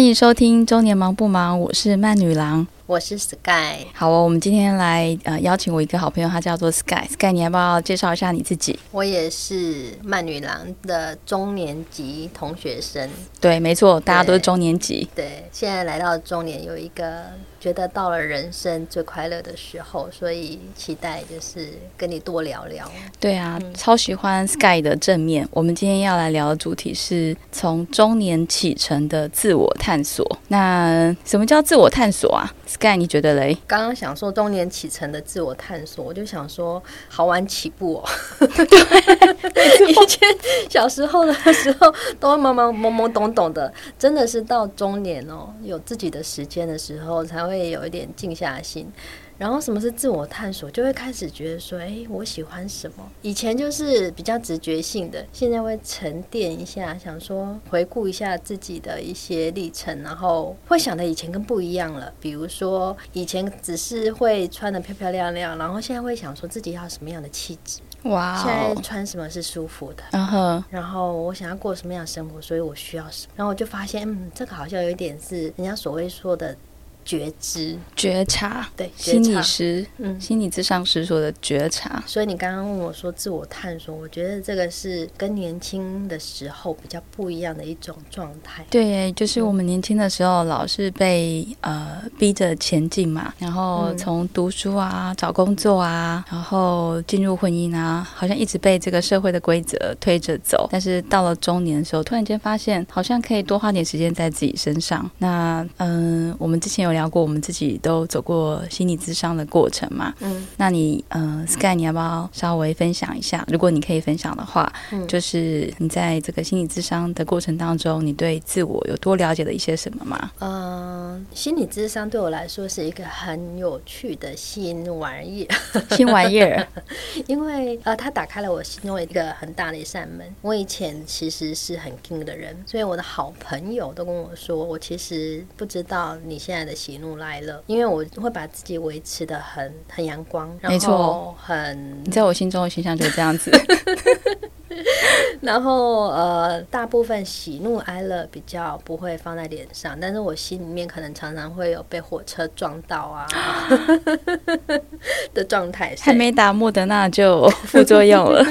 欢迎收听《中年忙不忙》，我是慢女郎。我是 Sky，好哦，我们今天来呃邀请我一个好朋友，他叫做 Sky。Sky，你要不要介绍一下你自己？我也是慢女郎的中年级同学生。对，没错，大家都是中年级。对，现在来到中年，有一个觉得到了人生最快乐的时候，所以期待就是跟你多聊聊。对啊，超喜欢 Sky 的正面。我们今天要来聊的主题是从中年启程的自我探索。那什么叫自我探索啊？？Sky，，你觉得嘞？刚刚想说中年启程的自我探索，我就想说好玩起步哦。以前小时候的时候都懵懵懵懵懂懂的，真的是到中年哦，有自己的时间的时候，才会有一点静下心。然后什么是自我探索，就会开始觉得说，哎，我喜欢什么？以前就是比较直觉性的，现在会沉淀一下，想说回顾一下自己的一些历程，然后会想的以前跟不一样了。比如说以前只是会穿的漂漂亮亮，然后现在会想说自己要什么样的气质？哇，现在穿什么是舒服的？然后，然后我想要过什么样的生活，所以我需要什么？然后我就发现，嗯，这个好像有一点是人家所谓说的。觉知、觉察，对，心理师，嗯，心理咨商师说的觉察。所以你刚刚问我说自我探索，我觉得这个是跟年轻的时候比较不一样的一种状态。对，就是我们年轻的时候老是被呃逼着前进嘛，然后从读书啊、找工作啊，然后进入婚姻啊，好像一直被这个社会的规则推着走。但是到了中年的时候，突然间发现好像可以多花点时间在自己身上。那嗯，我们之前有。聊过我们自己都走过心理咨商的过程嘛？嗯，那你呃，Sky，你要不要稍微分享一下？如果你可以分享的话，嗯，就是你在这个心理咨商的过程当中，你对自我有多了解了一些什么吗？嗯，心理咨商对我来说是一个很有趣的新玩意儿，新玩意儿，因为呃，它打开了我心中一个很大的一扇门。我以前其实是很硬的人，所以我的好朋友都跟我说，我其实不知道你现在的。喜怒哀乐，因为我会把自己维持的很很阳光，没错，很你在我心中的形象就是这样子。然后呃，大部分喜怒哀乐比较不会放在脸上，但是我心里面可能常常会有被火车撞到啊 的状态。还没打莫德纳就 副作用了，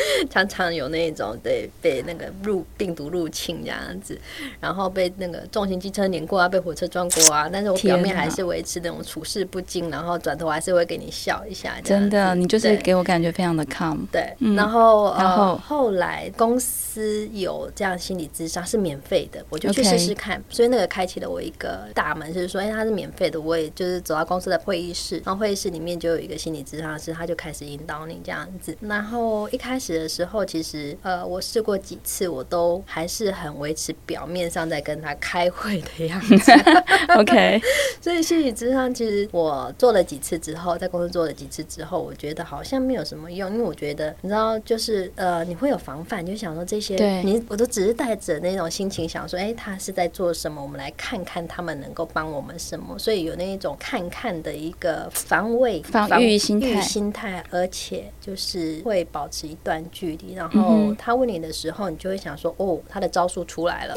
常常有那种对被那个入病毒入侵这样子，然后被那个重型机车碾过啊，被火车撞过啊，但是我表面还是维持那种处事不惊，然后转头还是会给你笑一下。真的，你就是给我感觉非常的 calm。对，然后然后。后来公司有这样心理咨商是免费的，我就去试试看。所以那个开启了我一个大门，就是说，哎，它是免费的，我也就是走到公司的会议室，然后会议室里面就有一个心理咨商师，他就开始引导你这样子。然后一开始的时候，其实呃，我试过几次，我都还是很维持表面上在跟他开会的样子。OK，所以心理智商其实我做了几次之后，在公司做了几次之后，我觉得好像没有什么用，因为我觉得你知道，就是呃。呃，你会有防范，就想说这些，你我都只是带着那种心情想说，哎，他是在做什么？我们来看看他们能够帮我们什么。所以有那一种看看的一个防卫、防御心态，心态，而且就是会保持一段距离。然后他问你的时候，你就会想说，哦，他的招数出来了。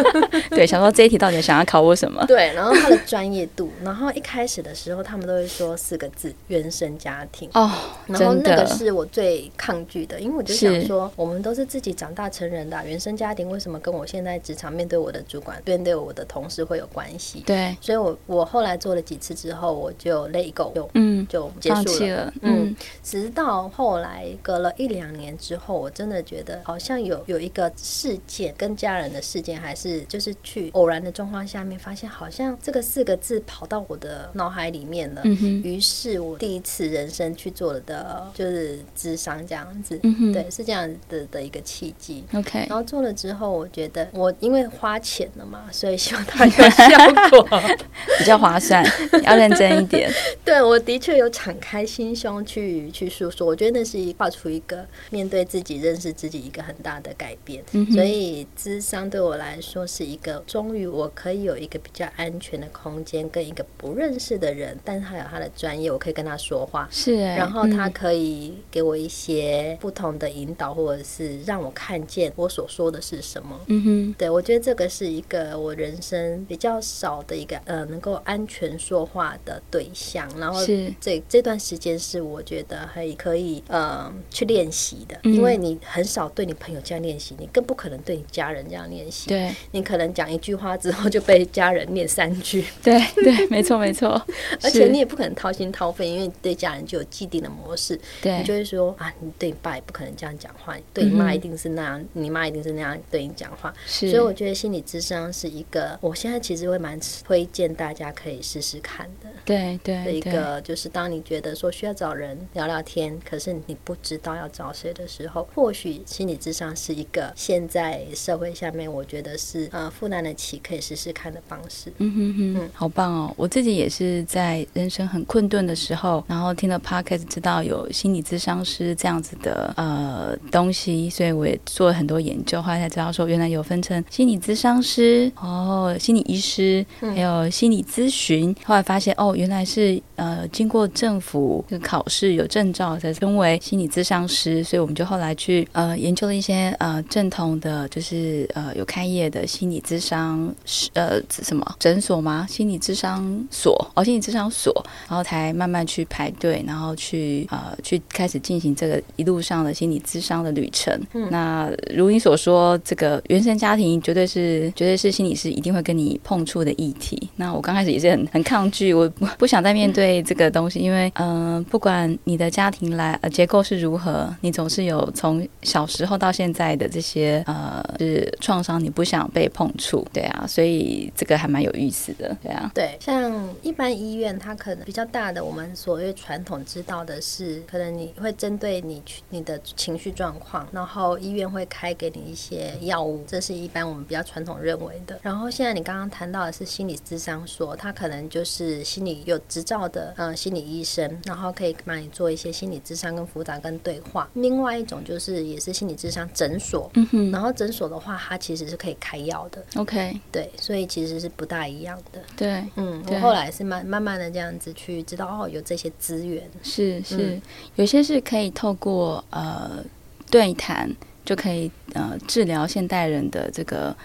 对，想说这一题到底想要考我什么？对，然后他的专业度，然后一开始的时候，他们都会说四个字：原生家庭。哦，然后那个是我最抗拒的，因为我就想。说我们都是自己长大成人的原生家庭，为什么跟我现在职场面对我的主管、面对我的同事会有关系？对，所以我我后来做了几次之后，我就累够，就嗯就结束了。嗯，直到后来隔了一两年之后，我真的觉得好像有有一个事件跟家人的事件，还是就是去偶然的状况下面，发现好像这个四个字跑到我的脑海里面了。于是我第一次人生去做了的就是智商这样子。对，是这样。子的的一个契机，OK，然后做了之后，我觉得我因为花钱了嘛，所以希望它有效果，比较划算，要认真一点。对，我的确有敞开心胸去去诉说，我觉得那是一画出一个面对自己、认识自己一个很大的改变。嗯所以，智商对我来说是一个，终于我可以有一个比较安全的空间，跟一个不认识的人，但是他有他的专业，我可以跟他说话。是欸，然后他嗯可以给我一些不同的引导，或者是让我看见我所说的是什么。嗯哼，对，我觉得这个是一个我人生比较少的一个呃，能够安全说话的对象。然后是这这段时间是我觉得还可以呃去练习因为你很少对你朋友这样练习，你更不可能对你家人这样练习。对。你可能讲一句话之后就被家人念三句，对对，没错没错，而且你也不可能掏心掏肺，因为你对家人就有既定的模式。对。你就会说啊，你对你爸也不可能这样讲话，对你妈一定是那样，你妈一定是那样对你讲话。是，所以我觉得心理智商是一个，我现在其实会蛮推荐大家可以试试看的。对对的一个，就是当你觉得说需要找人聊聊天，可是你不知道要找谁的时候，或许心理智商是一个现在社会下面我觉得是呃负担得起可以试试看的方式。嗯哼哼，好棒哦！我自己也是在人生很困顿的时候，然后听了 podcast 知道有心理咨商师这样子的呃东西，所以我也做了很多研究，后来才知道说原来有分成心理咨商师，哦，心理医师，还有心理咨询。后来发现哦，原来是呃经过政府这个考试有证照才称为心理咨商师，所以我们就后来去呃研究了一些呃正统的，就是呃有开业的心理咨商师呃什么诊所吗？心理咨商所哦，心理咨商所，然后才慢慢去排队，然后去呃去开始进行这个一路上的心理咨商的旅程。那如你所说，这个原生家庭绝对是绝对是心理师一定会跟你碰触的议题。那我刚开始也是很很抗拒，我不不想再面对这个东西，因为嗯、呃不管你的家庭来呃结构是如何，你总总是有从小时候到现在的这些呃是创伤，你不想被碰触，对啊，所以这个还蛮有意思的，对啊，对，像一般医院，它可能比较大的，我们所谓传统知道的是，可能你会针对你去你的情绪状况，然后医院会开给你一些药物，这是一般我们比较传统认为的。然后现在你刚刚谈到的是心理咨商所，它可能就是心理有执照的呃心理医生，然后可以帮你做一些心理咨商跟辅导跟对话。外一种就是也是心理智商诊所，嗯哼然后诊所的话，它其实是可以开药的，，OK，对，所以其实是不大一样的。对。嗯，我后来是慢慢慢的这样子去知道哦，有这些资源。是是，嗯有些是可以透过呃对谈就可以呃治疗现代人的这个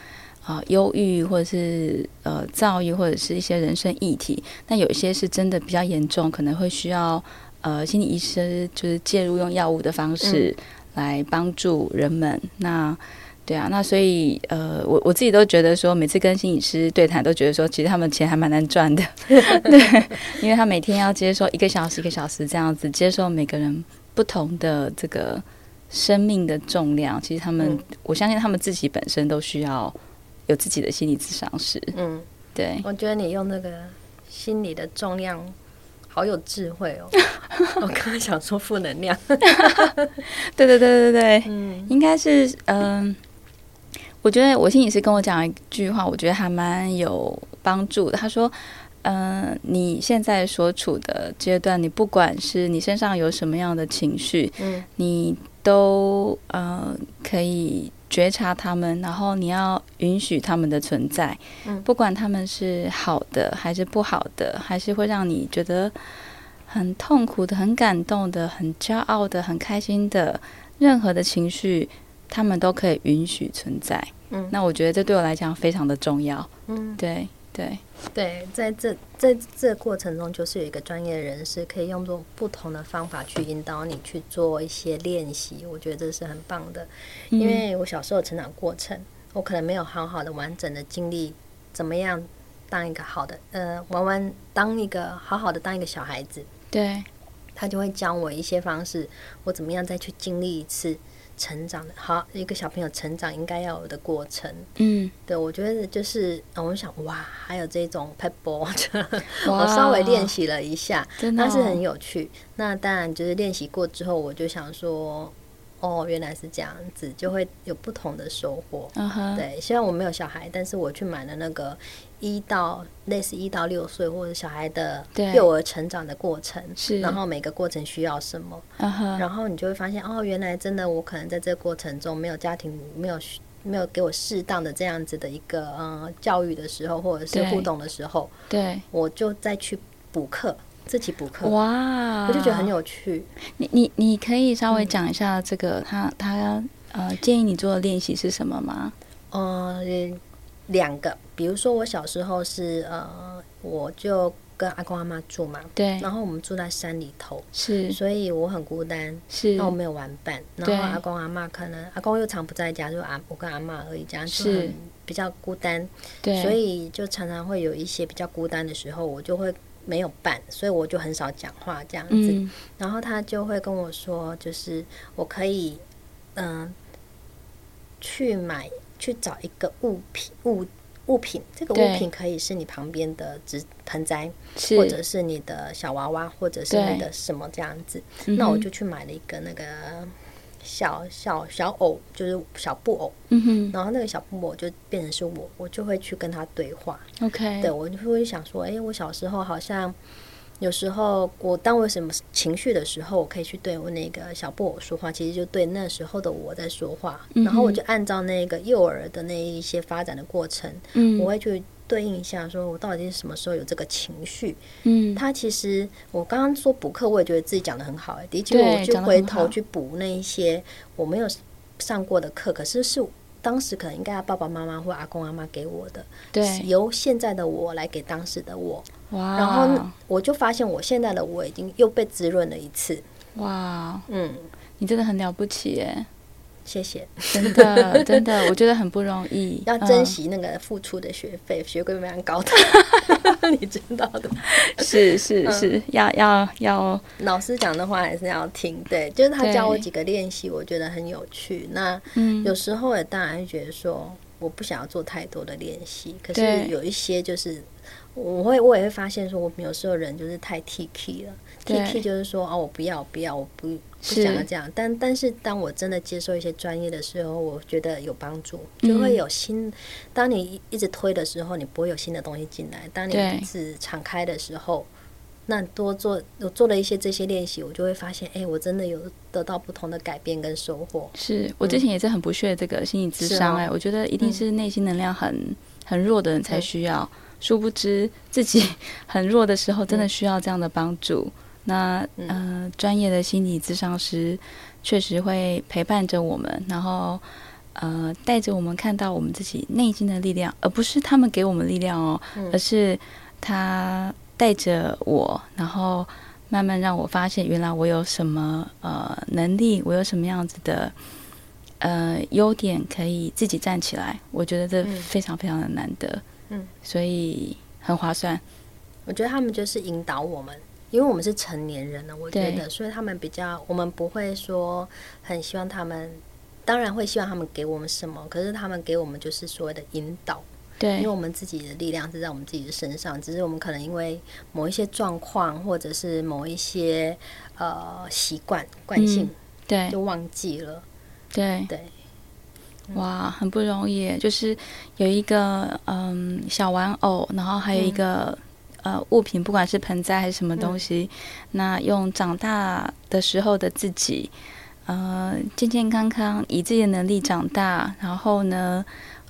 呃忧郁或者是呃躁郁或者是一些人生议题。那有一些是真的比较严重，可能会需要呃心理医师就是介入用药物的方式来帮助人们。那对啊，那所以呃，我我自己都觉得说，每次跟心理师对谈，都觉得说，其实他们钱还蛮难赚的，对，因为他每天要接受一个小时一个小时这样子，接受每个人不同的这个生命的重量。其实他们，嗯我相信他们自己本身都需要有自己的心理咨商师，嗯，对，我觉得你用那个心理的重量，好有智慧哦。我刚刚想说负能量，对对对对对，嗯应该是嗯、我觉得我心理师跟我讲一句话，我觉得还蛮有帮助的。他说：“嗯、你现在所处的阶段，你不管是你身上有什么样的情绪，嗯你都呃可以觉察他们，然后你要允许他们的存在，嗯不管他们是好的还是不好的，还是会让你觉得很痛苦的、很感动的、很骄傲的、很开心的，任何的情绪，他们都可以允许存在。嗯那我觉得这对我来讲非常的重要。嗯，对对，对，在这在这过程中，就是有一个专业人士可以用做不同的方法去引导你去做一些练习，我觉得这是很棒的。嗯。因为我小时候成长过程，我可能没有好好的完整的经历怎么样当一个好的呃，玩玩当一个好好的当一个小孩子，对。他就会教我一些方式，我怎么样再去经历一次成长的好一个小朋友成长应该要有的过程。嗯，对，我觉得就是，呃我想哇，还有这种 pebble，哇我稍微练习了一下，真的、是很有趣。那当然就是练习过之后，我就想说，哦，原来是这样子，就会有不同的收获。嗯哼，对，虽然我没有小孩，但是我去买了那个一到类似一到六岁或者小孩的幼儿成长的过程，是然后每个过程需要什么，嗯哼，然后你就会发现，哦，原来真的我可能在这个过程中没有家庭没有没有给我适当的这样子的一个嗯教育的时候，或者是互动的时候，对，我就再去补课，自己补课，哇，我就觉得很。有趣。你你你可以稍嗯微讲一下这个他他呃建议你做的练习是什么吗？呃，两个，比如说我小时候是呃，我就跟阿公阿妈住嘛，对，然后我们住在山里头，是。所以我很孤单，是。那我没有玩伴，然后阿公阿妈可能阿公又常不在家，就阿我跟阿妈而已，这样就是。很比较孤单，对，所以就常常会有一些比较孤单的时候，我就会没有伴，所以我就很少讲话这样子。嗯。然后他就会跟我说，就是我可以嗯、去买去找一个物品物物品，这个物品可以是你旁边的植盆栽，或者是你的小娃娃，或者是你的什么这样子。那我就去买了一个那个小小小偶，就是小布偶，嗯哼。然后那个小布偶就变成是我，我就会去跟他对话。，OK，对我就会想说，哎，我小时候好像有时候我当我有什么情绪的时候，我可以去对我那个小布偶说话，其实就对那时候的我在说话。嗯然后我就按照那个幼儿的那一些发展的过程，嗯，我会去对应一下，说我到底是什么时候有这个情绪。嗯。他其实我刚刚说补课，我也觉得自己讲的很好、哎，的确我就回头去补那一些我没有上过的课，可是是当时可能应该要爸爸妈妈或阿公阿妈给我的，对，由现在的我来给当时的我，哇，然后我就发现我现在的我已经又被滋润了一次。哇，嗯，你真的很了不起耶，谢谢，真的真的，我觉得很不容易，要珍嗯惜那个付出的学费，学费非常高的，你知道的。是是嗯。是，要要要，老师讲的话还是要听，对，就是他教我几个练习，我觉得很有趣。那嗯，有时候也当然觉得说，我不想要做太多的练习，可是有一些就是，我会我也会发现说，我们有时候人就是太 T K 了，T 对 K 就是说哦，我不要不要，我不不想要这样。但但是当我真的接受一些专业的时候，我觉得有帮助，嗯就会有新。当你一直推的时候，你不会有新的东西进来；当你一直敞开的时候。那多做，我做了一些这些练习，我就会发现，哎、我真的有得到不同的改变跟收获。是我之前也是很不屑这个心理智商哎、我觉得一定是内心能量很很弱的人才需要，殊不知自己 很弱的时候，真的需要这样的帮助。那嗯呃，专业的心理咨商师确实会陪伴着我们，然后呃，带着我们看到我们自己内心的力量，而不是他们给我们力量哦，嗯而是他带着我，然后慢慢让我发现，原来我有什么呃能力，我有什么样子的呃优点可以自己站起来。我觉得这嗯非常非常的难得，嗯，所以很划算。我觉得他们就是引导我们，因为我们是成年人了，我觉得，所以他们比较，我们不会说很希望他们，当然会希望他们给我们什么，可是他们给我们就是所谓的引导，对。因为我们自己的力量是在我们自己的身上，只是我们可能因为某一些状况，或者是某一些呃习惯惯性，对。就忘记了，对，对，哇，很不容易，就是有一个嗯小玩偶，然后还有一个、呃物品，不管是盆栽还是什么东西，那用长大的时候的自己，呃健健康康，以自己的能力长大，然后呢，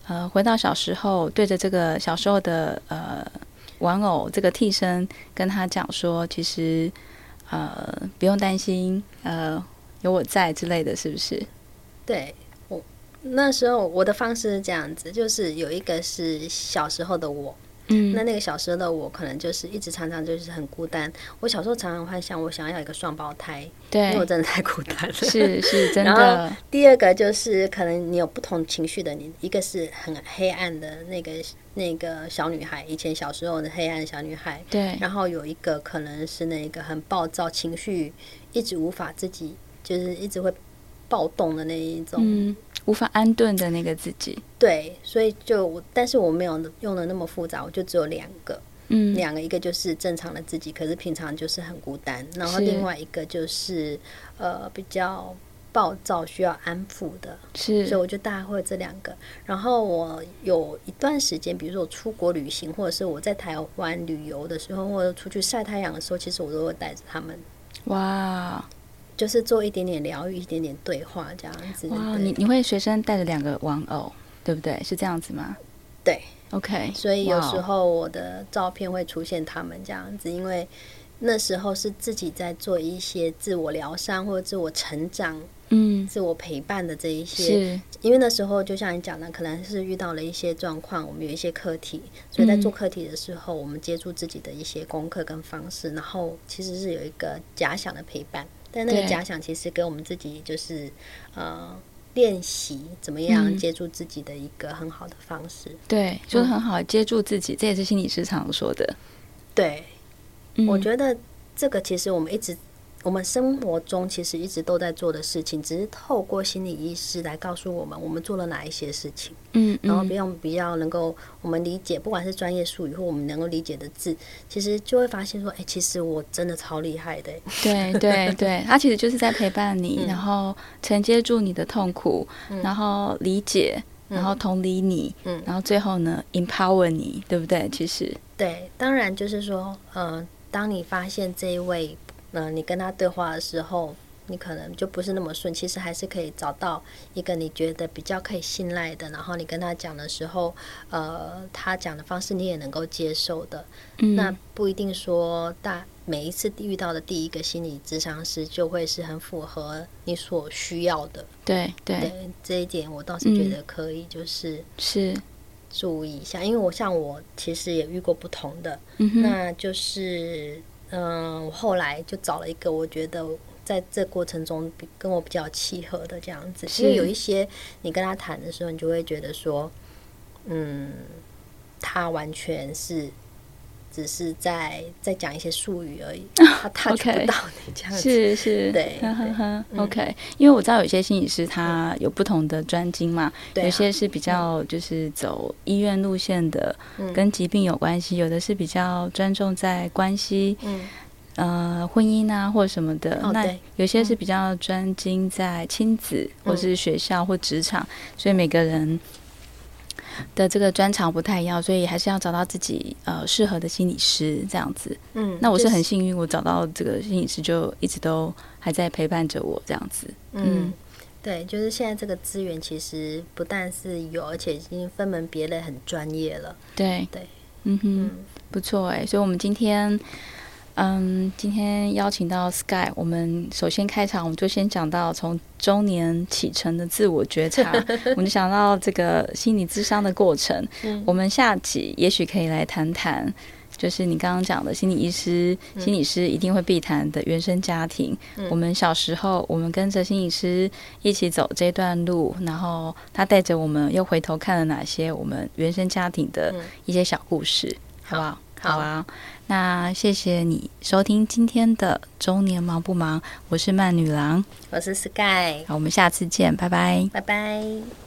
呃回到小时候，对着这个小时候的呃玩偶这个替身，跟他讲说，其实呃不用担心，呃有我在之类的，是不是？对我那时候我的方式是这样子，就是有一个是小时候的我。嗯那那个小时候的我，可能就是一直常常就是很孤单。我小时候常常幻想我想要一个双胞胎，对因为我，真的太孤单了。是是真然的后，第二个就是可能你有不同情绪的你，一个是很黑暗的那个那个小女孩，以前小时候的黑暗小女孩，对然后有一个可能是那个很暴躁，情绪一直无法自己，就是一直会暴动的那一种。嗯，无法安顿的那个自己，对，所以就我，但是我没有用的那么复杂，我就只有两个。嗯，两个，一个就是正常的自己，可是平常就是很孤单，然后另外一个就是呃比较暴躁需要安抚的，是，所以我就大概会这两个。然后我有一段时间，比如说我出国旅行，或者是我在台湾旅游的时候，或者出去晒太阳的时候，其实我都会带着他们。哇，就是做一点点疗愈，一点点对话这样子。哇，你你会随身带着两个玩偶，对不对？是这样子吗？对，OK。所以有时候我的照片会出现他们这样子，因为那时候是自己在做一些自我疗伤或者自我成长。嗯，自我陪伴的这一些，因为那时候就像你讲的，可能是遇到了一些状况，我们有一些课题，所以在做课题的时候，我们接触自己的一些功课跟方式，然后其实是有一个假想的陪伴，但那个假想其实给我们自己就是呃练习怎么样接住自己的一个很好的方式。对，就是很好接住自己，这也是心理师常说的。对，我觉得这个其实我们一直。我们生活中其实一直都在做的事情，只是透过心理医师来告诉我们，我们做了哪一些事情。嗯，然后比较比较能够我们理解，不管是专业术语或我们能够理解的字，其实就会发现说，哎，其实我真的超厉害的。对对对，他其实就是在陪伴你，然后承接住你的痛苦，然后理解，然后同理你，嗯，然后最后呢，empower 你，对不对？其实对，当然就是说，嗯，当你发现这一位。那你跟他对话的时候，你可能就不是那么顺。其实还是可以找到一个你觉得比较可以信赖的，然后你跟他讲的时候，呃，他讲的方式你也能够接受的。嗯那不一定说大每一次遇到的第一个心理咨商师就会是很符合你所需要的。对对，这一点我倒是觉得可以，就是是注意一下，因为我像我其实也遇过不同的，那就是。嗯，我后来就找了一个，我觉得在这过程中跟我比较契合的这样子。因为有一些你跟他谈的时候，你就会觉得说，嗯，他完全是只是在在讲一些术语而已，他 touch 不到你这样子。是是，对，OK。因为我知道有些心理师他有不同的专精嘛，有些是比较就是走医院路线的，跟疾病有关系；有的是比较专重在关系。呃，婚姻啊，或什么的，那有些是比较专精在亲子，或是学校或职场，所以每个人的这个专长不太一样，所以还是要找到自己呃适合的心理师这样子。嗯，那我是很幸运，我找到这个心理师，就一直都还在陪伴着我这样子。嗯，对，就是现在这个资源其实不但是有，而且已经分门别类，很专业了。对对，嗯哼，不错哎，所以我们今天。嗯，今天邀请到 Sky，我们首先开场，我们就先讲到从中年启程的自我觉察，我们就想到这个心理智商的过程。我们下集也许可以来谈谈，就是你刚刚讲的心理医师、心理师一定会必谈的原生家庭。我们小时候，我们跟着心理师一起走这段路，然后他带着我们又回头看了哪些我们原生家庭的一些小故事，好不好？好啊。那谢谢你收听今天的中年忙不忙？我是曼女郎，我是 Sky，好，我们下次见，拜拜，拜拜。